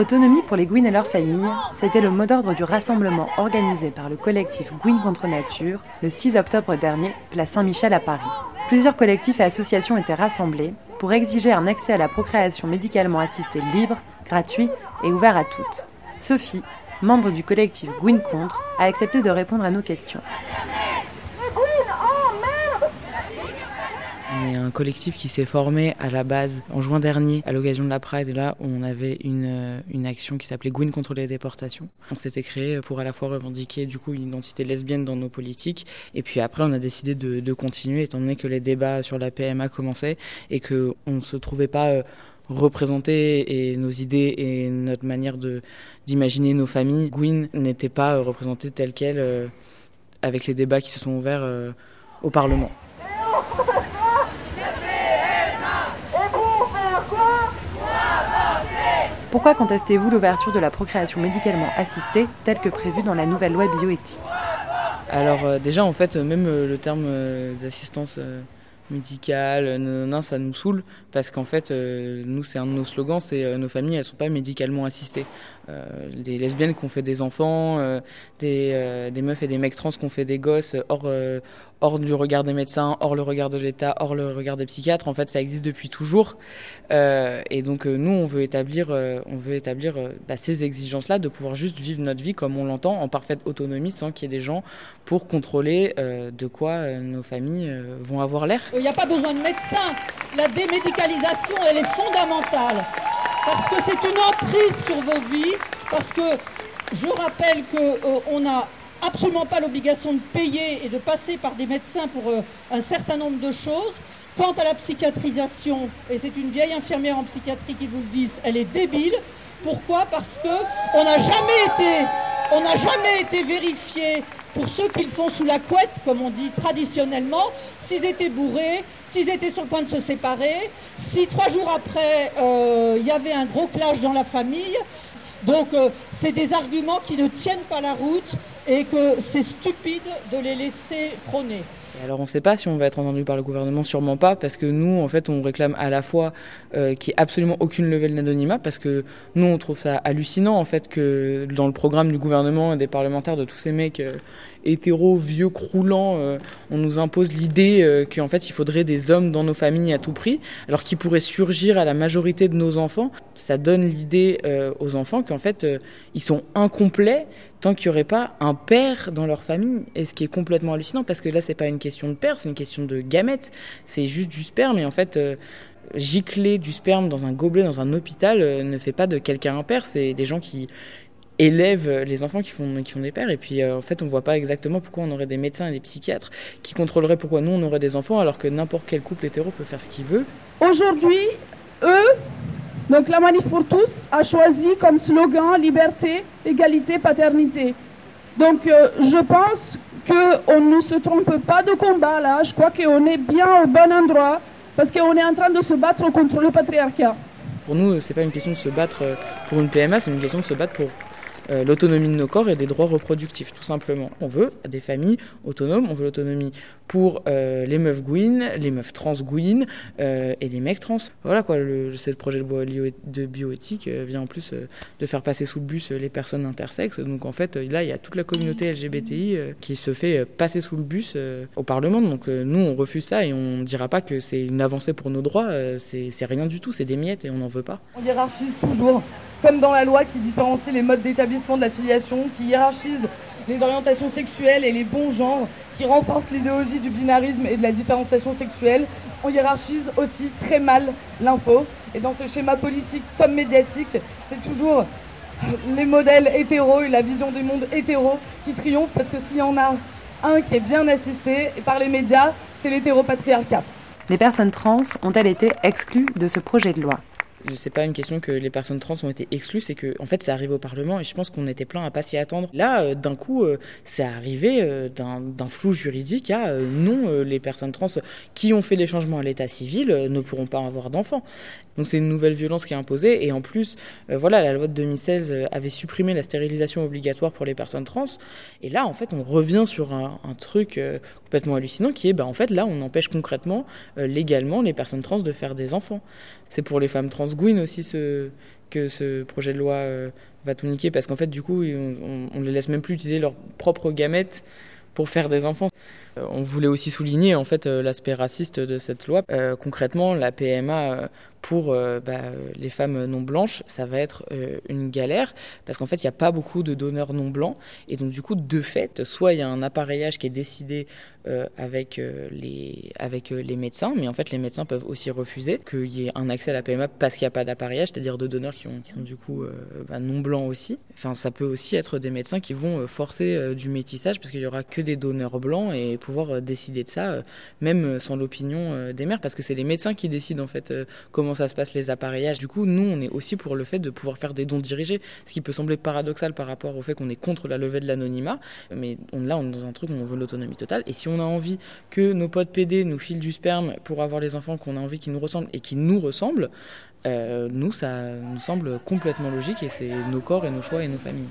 Autonomie pour les Gouines et leurs familles, c'était le mot d'ordre du rassemblement organisé par le collectif Gouines contre Nature le 6 octobre dernier, place Saint-Michel à Paris. Plusieurs collectifs et associations étaient rassemblés pour exiger un accès à la procréation médicalement assistée libre, gratuit et ouvert à toutes. Sophie, membre du collectif Gouines contre, a accepté de répondre à nos questions. On est un collectif qui s'est formé à la base en juin dernier à l'occasion de la Pride. Et là, on avait une, euh, une action qui s'appelait Gwyn contre les déportations. On s'était créé pour à la fois revendiquer du coup une identité lesbienne dans nos politiques. Et puis après, on a décidé de, continuer étant donné que les débats sur la PMA commençaient et qu'on ne se trouvait pas euh, et nos idées et notre manière d'imaginer nos familles. Gwyn n'était pas euh, représentée telle qu'elle avec les débats qui se sont ouverts au Parlement. Pourquoi contestez-vous l'ouverture de la procréation médicalement assistée telle que prévue dans la nouvelle loi bioéthique? Alors euh, déjà en fait même euh, le terme euh, d'assistance médicale, non, ça nous saoule parce qu'en fait nous c'est un de nos slogans, c'est nos familles elles sont pas médicalement assistées. des lesbiennes qui ont fait des enfants, des, des meufs et des mecs trans qui ont fait des gosses hors hors du regard des médecins, hors le regard de l'État, hors le regard des psychiatres. En fait, ça existe depuis toujours. Euh, et donc, euh, nous, on veut établir, euh, on veut établir euh, bah, ces exigences-là, de pouvoir juste vivre notre vie comme on l'entend, en parfaite autonomie, sans qu'il y ait des gens pour contrôler euh, de quoi nos familles vont avoir l'air. Il n'y a pas besoin de médecins. La démédicalisation, elle est fondamentale. Parce que c'est une emprise sur vos vies. Parce que je rappelle qu'on a absolument pas l'obligation de payer et de passer par des médecins pour euh, un certain nombre de choses. Quant à la psychiatrisation, et c'est une vieille infirmière en psychiatrie qui vous le dit, elle est débile. Pourquoi? Parce que on n'a jamais été, été vérifié pour ceux qui le font sous la couette, comme on dit traditionnellement, s'ils étaient bourrés, s'ils étaient sur le point de se séparer, si trois jours après euh, il y avait un gros clash dans la famille. Donc euh, c'est des arguments qui ne tiennent pas la route et que c'est stupide de les laisser prôner. alors on ne sait pas si on va être entendu par le gouvernement, sûrement pas, parce que nous, en fait, on réclame à la fois euh, qu'il n'y ait absolument aucune levée d'anonymat, parce que nous, on trouve ça hallucinant, en fait, que dans le programme du gouvernement et des parlementaires, de tous ces mecs euh, hétéros, vieux, croulants, euh, on nous impose l'idée euh, qu'en fait, il faudrait des hommes dans nos familles à tout prix, alors qu'ils pourraient surgir à la majorité de nos enfants. Ça donne l'idée aux enfants qu'en fait, ils sont incomplets tant qu'il n'y aurait pas un père dans leur famille. Et ce qui est complètement hallucinant, parce que là, c'est pas une question de père, c'est une question de gamètes. C'est juste du sperme. Et en fait, euh, gicler du sperme dans un gobelet, dans un hôpital, euh, ne fait pas de quelqu'un un père. C'est des gens qui élèvent les enfants qui font, qui font des pères. Et puis, euh, en fait, on voit pas exactement pourquoi on aurait des médecins et des psychiatres qui contrôleraient pourquoi nous, on aurait des enfants, alors que n'importe quel couple hétéro peut faire ce qu'il veut. Aujourd'hui, eux, donc la Manif pour tous, a choisi comme slogan liberté, égalité, paternité. Donc euh, je pense qu'on ne se trompe pas de combat là, je crois qu'on est bien au bon endroit, parce qu'on est en train de se battre contre le patriarcat. Pour nous, c'est pas une question de se battre euh, pour une PMA, c'est une question de se battre pour euh, l'autonomie de nos corps et des droits reproductifs, tout simplement. On veut des familles autonomes, on veut l'autonomie pour euh, les meufs gouines, les meufs trans gouines euh, et les mecs trans. Voilà quoi, le, ce projet de, de bioéthique euh, vient en plus euh, de faire passer sous le bus euh, les personnes intersexes. Donc en fait, là, il y a toute la communauté LGBTI qui se fait passer sous le bus au Parlement. Donc nous, on refuse ça et on ne dira pas que c'est une avancée pour nos droits. c'est c'est rien du tout, c'est des miettes et on n'en veut pas. On hiérarchise toujours, comme dans la loi qui différencie les modes d'établissement de la filiation, qui hiérarchise les orientations sexuelles et les bons genres, qui renforce l'idéologie du binarisme et de la différenciation sexuelle. On hiérarchise aussi très mal l'info. Et dans ce schéma politique comme médiatique, c'est toujours les modèles hétéros et la vision du monde hétéro qui triomphe parce que s'il y en a un qui est bien assisté par les médias, c'est l'hétéropatriarcat. Les personnes trans ont-elles été exclues de ce projet de loi? C'est pas une question que les personnes trans ont été exclues, c'est que en fait c'est arrivé au Parlement et je pense qu'on était plein à pas s'y attendre. Là, euh, d'un coup, euh, c'est arrivé euh, d'un flou juridique à non, les personnes trans qui ont fait les changements à l'état civil ne pourront pas avoir d'enfants. Donc c'est une nouvelle violence qui est imposée et en plus, voilà, la loi de 2016 euh, avait supprimé la stérilisation obligatoire pour les personnes trans et là en fait on revient sur un, truc complètement hallucinant qui est, bah en fait là on empêche concrètement, légalement les personnes trans de faire des enfants. C'est pour les femmes trans pense Gwyn aussi que ce projet de loi va tout niquer parce qu'en fait du coup on, on, les laisse même plus utiliser leurs propres gamètes pour faire des enfants. On voulait aussi souligner en fait l'aspect raciste de cette loi. Euh, concrètement, la PMA pour euh, bah, les femmes non blanches, ça va être euh, une galère parce qu'en fait, il n'y a pas beaucoup de donneurs non blancs. Et donc, du coup, de fait, soit il y a un appareillage qui est décidé euh, avec, les, avec les médecins, mais en fait, les médecins peuvent aussi refuser qu'il y ait un accès à la PMA parce qu'il n'y a pas d'appareillage, c'est-à-dire de donneurs qui, ont, qui sont du coup bah, non blancs aussi. Enfin, ça peut aussi être des médecins qui vont forcer du métissage parce qu'il n'y aura que des donneurs blancs et pouvoir décider de ça, même sans l'opinion des mères, parce que c'est les médecins qui décident en fait comment ça se passe les appareillages. Du coup, nous, on est aussi pour le fait de pouvoir faire des dons dirigés, ce qui peut sembler paradoxal par rapport au fait qu'on est contre la levée de l'anonymat, mais on, là, on est dans un truc où on veut l'autonomie totale. Et si on a envie que nos potes PD nous filent du sperme pour avoir les enfants qu'on a envie qui nous ressemblent et qui nous ressemblent, euh, nous, ça nous semble complètement logique et c'est nos corps et nos choix et nos familles.